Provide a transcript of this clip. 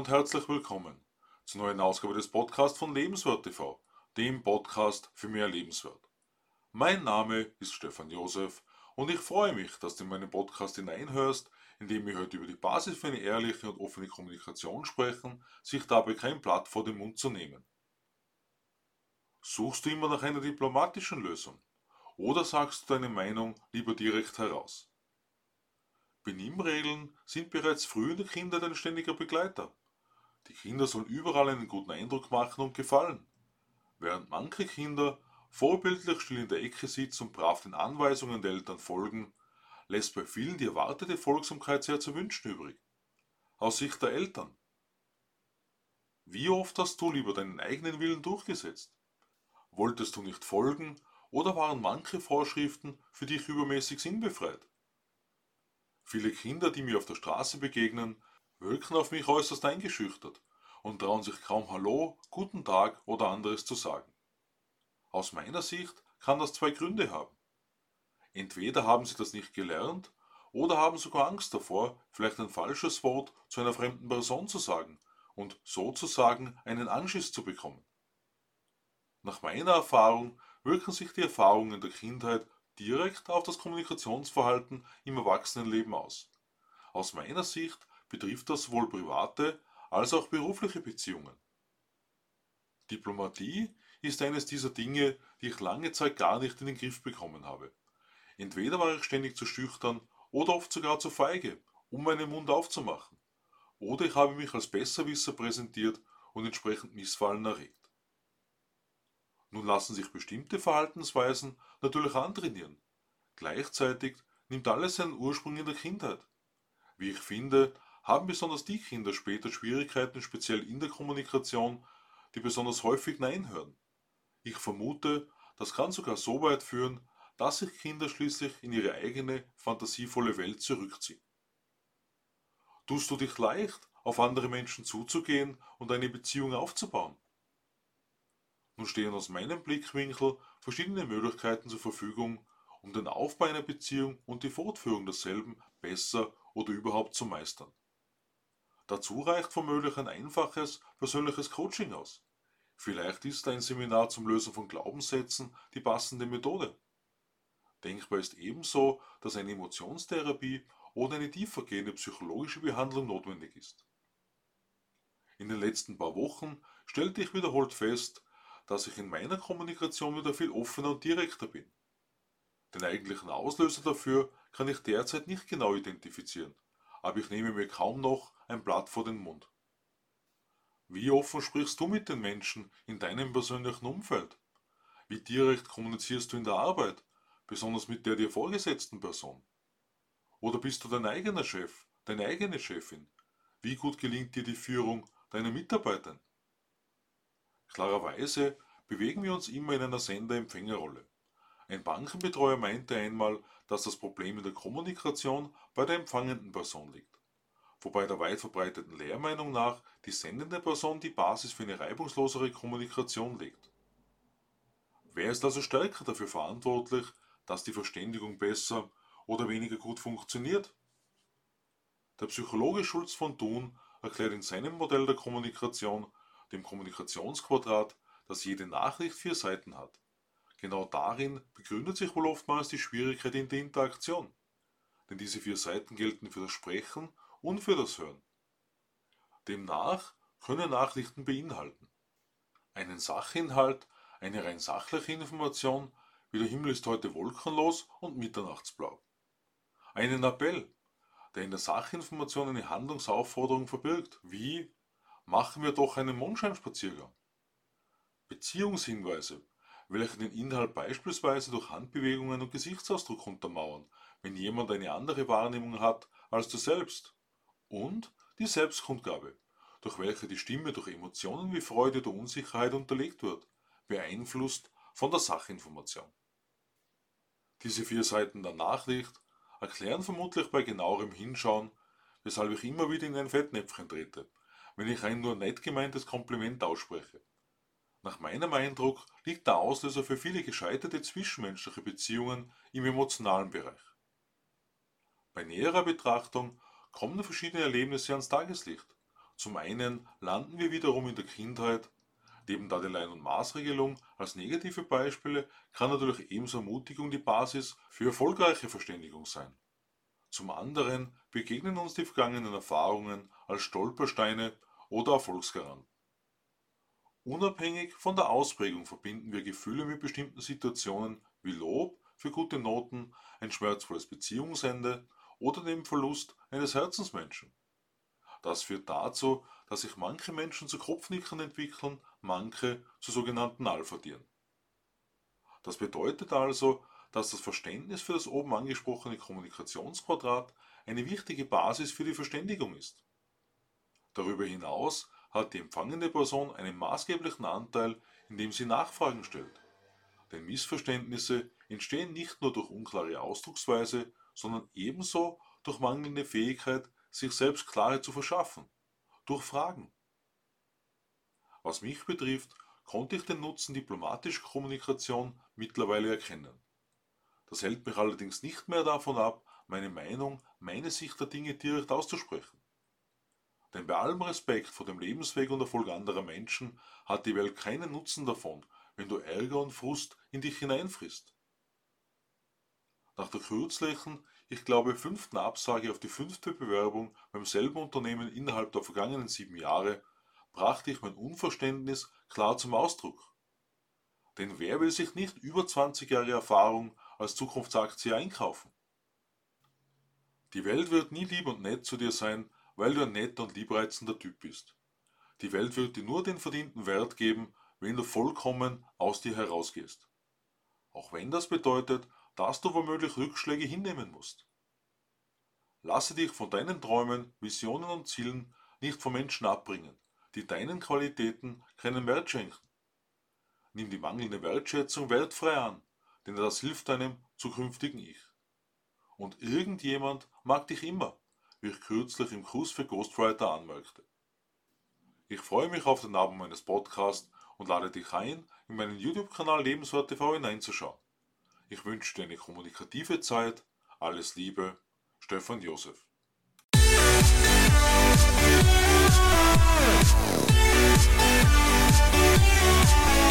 und herzlich willkommen zur neuen Ausgabe des Podcasts von Lebenswert TV, dem Podcast für mehr Lebenswert. Mein Name ist Stefan Josef und ich freue mich, dass du in meinen Podcast hineinhörst, in dem wir heute über die Basis für eine ehrliche und offene Kommunikation sprechen, sich dabei kein Blatt vor den Mund zu nehmen. Suchst du immer nach einer diplomatischen Lösung? Oder sagst du deine Meinung lieber direkt heraus? Benimmregeln sind bereits früh in der Kindheit ein ständiger Begleiter. Die Kinder sollen überall einen guten Eindruck machen und gefallen. Während manche Kinder vorbildlich still in der Ecke sitzen und brav den Anweisungen der Eltern folgen, lässt bei vielen die erwartete Folgsamkeit sehr zu wünschen übrig. Aus Sicht der Eltern. Wie oft hast du lieber deinen eigenen Willen durchgesetzt? Wolltest du nicht folgen oder waren manche Vorschriften für dich übermäßig sinnbefreit? Viele Kinder, die mir auf der Straße begegnen, wirken auf mich äußerst eingeschüchtert und trauen sich kaum Hallo, Guten Tag oder anderes zu sagen. Aus meiner Sicht kann das zwei Gründe haben. Entweder haben sie das nicht gelernt oder haben sogar Angst davor, vielleicht ein falsches Wort zu einer fremden Person zu sagen und sozusagen einen Anschiss zu bekommen. Nach meiner Erfahrung wirken sich die Erfahrungen der Kindheit direkt auf das Kommunikationsverhalten im Erwachsenenleben aus. Aus meiner Sicht betrifft das sowohl private als auch berufliche Beziehungen. Diplomatie ist eines dieser Dinge, die ich lange Zeit gar nicht in den Griff bekommen habe. Entweder war ich ständig zu schüchtern oder oft sogar zu feige, um meinen Mund aufzumachen. Oder ich habe mich als Besserwisser präsentiert und entsprechend Missfallen erregt. Nun lassen sich bestimmte Verhaltensweisen natürlich antrainieren. Gleichzeitig nimmt alles seinen Ursprung in der Kindheit. Wie ich finde, haben besonders die Kinder später Schwierigkeiten, speziell in der Kommunikation, die besonders häufig Nein hören. Ich vermute, das kann sogar so weit führen, dass sich Kinder schließlich in ihre eigene, fantasievolle Welt zurückziehen. Tust du dich leicht, auf andere Menschen zuzugehen und eine Beziehung aufzubauen? Nun stehen aus meinem Blickwinkel verschiedene Möglichkeiten zur Verfügung, um den Aufbau einer Beziehung und die Fortführung derselben besser oder überhaupt zu meistern. Dazu reicht womöglich ein einfaches persönliches Coaching aus. Vielleicht ist ein Seminar zum Lösen von Glaubenssätzen die passende Methode. Denkbar ist ebenso, dass eine Emotionstherapie oder eine tiefergehende psychologische Behandlung notwendig ist. In den letzten paar Wochen stellte ich wiederholt fest, dass ich in meiner Kommunikation wieder viel offener und direkter bin. Den eigentlichen Auslöser dafür kann ich derzeit nicht genau identifizieren, aber ich nehme mir kaum noch ein Blatt vor den Mund. Wie offen sprichst du mit den Menschen in deinem persönlichen Umfeld? Wie direkt kommunizierst du in der Arbeit, besonders mit der dir vorgesetzten Person? Oder bist du dein eigener Chef, deine eigene Chefin? Wie gut gelingt dir die Führung deiner Mitarbeiter? Klarerweise bewegen wir uns immer in einer Sender-Empfängerrolle. Ein Bankenbetreuer meinte einmal, dass das Problem in der Kommunikation bei der empfangenden Person liegt. Wobei der weit verbreiteten Lehrmeinung nach die sendende Person die Basis für eine reibungslosere Kommunikation legt. Wer ist also stärker dafür verantwortlich, dass die Verständigung besser oder weniger gut funktioniert? Der Psychologe Schulz von Thun erklärt in seinem Modell der Kommunikation dem Kommunikationsquadrat, dass jede Nachricht vier Seiten hat. Genau darin begründet sich wohl oftmals die Schwierigkeit in der Interaktion. Denn diese vier Seiten gelten für das Sprechen und für das Hören. Demnach können Nachrichten beinhalten einen Sachinhalt, eine rein sachliche Information, wie der Himmel ist heute wolkenlos und mitternachtsblau. Einen Appell, der in der Sachinformation eine Handlungsaufforderung verbirgt, wie Machen wir doch einen Mondscheinspaziergang. Beziehungshinweise, welche den Inhalt beispielsweise durch Handbewegungen und Gesichtsausdruck untermauern, wenn jemand eine andere Wahrnehmung hat als du selbst. Und die Selbstkundgabe, durch welche die Stimme durch Emotionen wie Freude oder Unsicherheit unterlegt wird, beeinflusst von der Sachinformation. Diese vier Seiten der Nachricht erklären vermutlich bei genauerem Hinschauen, weshalb ich immer wieder in ein Fettnäpfchen trete wenn ich ein nur nett gemeintes Kompliment ausspreche. Nach meinem Eindruck liegt der Auslöser für viele gescheiterte zwischenmenschliche Beziehungen im emotionalen Bereich. Bei näherer Betrachtung kommen verschiedene Erlebnisse ans Tageslicht, Zum einen landen wir wiederum in der Kindheit. Neben der Adeline- und Maßregelung als negative Beispiele kann natürlich ebenso Ermutigung die Basis für erfolgreiche Verständigung sein. Zum anderen begegnen uns die vergangenen Erfahrungen als Stolpersteine oder Erfolgsgaranten. Unabhängig von der Ausprägung verbinden wir Gefühle mit bestimmten Situationen wie Lob für gute Noten, ein schmerzvolles Beziehungsende oder dem Verlust eines Herzensmenschen. Das führt dazu, dass sich manche Menschen zu Kopfnickern entwickeln, manche zu sogenannten Alphatieren. Das bedeutet also, dass das Verständnis für das oben angesprochene Kommunikationsquadrat eine wichtige Basis für die Verständigung ist. Darüber hinaus hat die empfangende Person einen maßgeblichen Anteil, indem sie Nachfragen stellt. Denn Missverständnisse entstehen nicht nur durch unklare Ausdrucksweise, sondern ebenso durch mangelnde Fähigkeit, sich selbst Klarheit zu verschaffen, durch Fragen. Was mich betrifft, konnte ich den Nutzen diplomatischer Kommunikation mittlerweile erkennen. Das hält mich allerdings nicht mehr davon ab, meine Meinung, meine Sicht der Dinge direkt auszusprechen. Denn bei allem Respekt vor dem Lebensweg und Erfolg anderer Menschen hat die Welt keinen Nutzen davon, wenn du Ärger und Frust in dich hineinfrisst. Nach der kürzlichen, ich glaube fünften Absage auf die fünfte Bewerbung beim selben Unternehmen innerhalb der vergangenen sieben Jahre brachte ich mein Unverständnis klar zum Ausdruck. Denn wer will sich nicht über 20 Jahre Erfahrung als Zukunftsaktie einkaufen? Die Welt wird nie lieb und nett zu dir sein, weil du ein netter und liebreizender Typ bist. Die Welt wird dir nur den verdienten Wert geben, wenn du vollkommen aus dir herausgehst. Auch wenn das bedeutet, dass du womöglich Rückschläge hinnehmen musst. Lasse dich von deinen Träumen, Visionen und Zielen nicht von Menschen abbringen, die deinen Qualitäten keinen Wert schenken. Nimm die mangelnde Wertschätzung wertfrei an, denn das hilft deinem zukünftigen Ich. Und irgendjemand mag dich immer, wie ich kürzlich im Kurs für Ghostwriter anmerkte. Ich freue mich auf den Abend meines Podcasts und lade dich ein, in meinen YouTube-Kanal Lebenswert TV hineinzuschauen. Ich wünsche dir eine kommunikative Zeit. Alles Liebe, Stefan Josef. Thank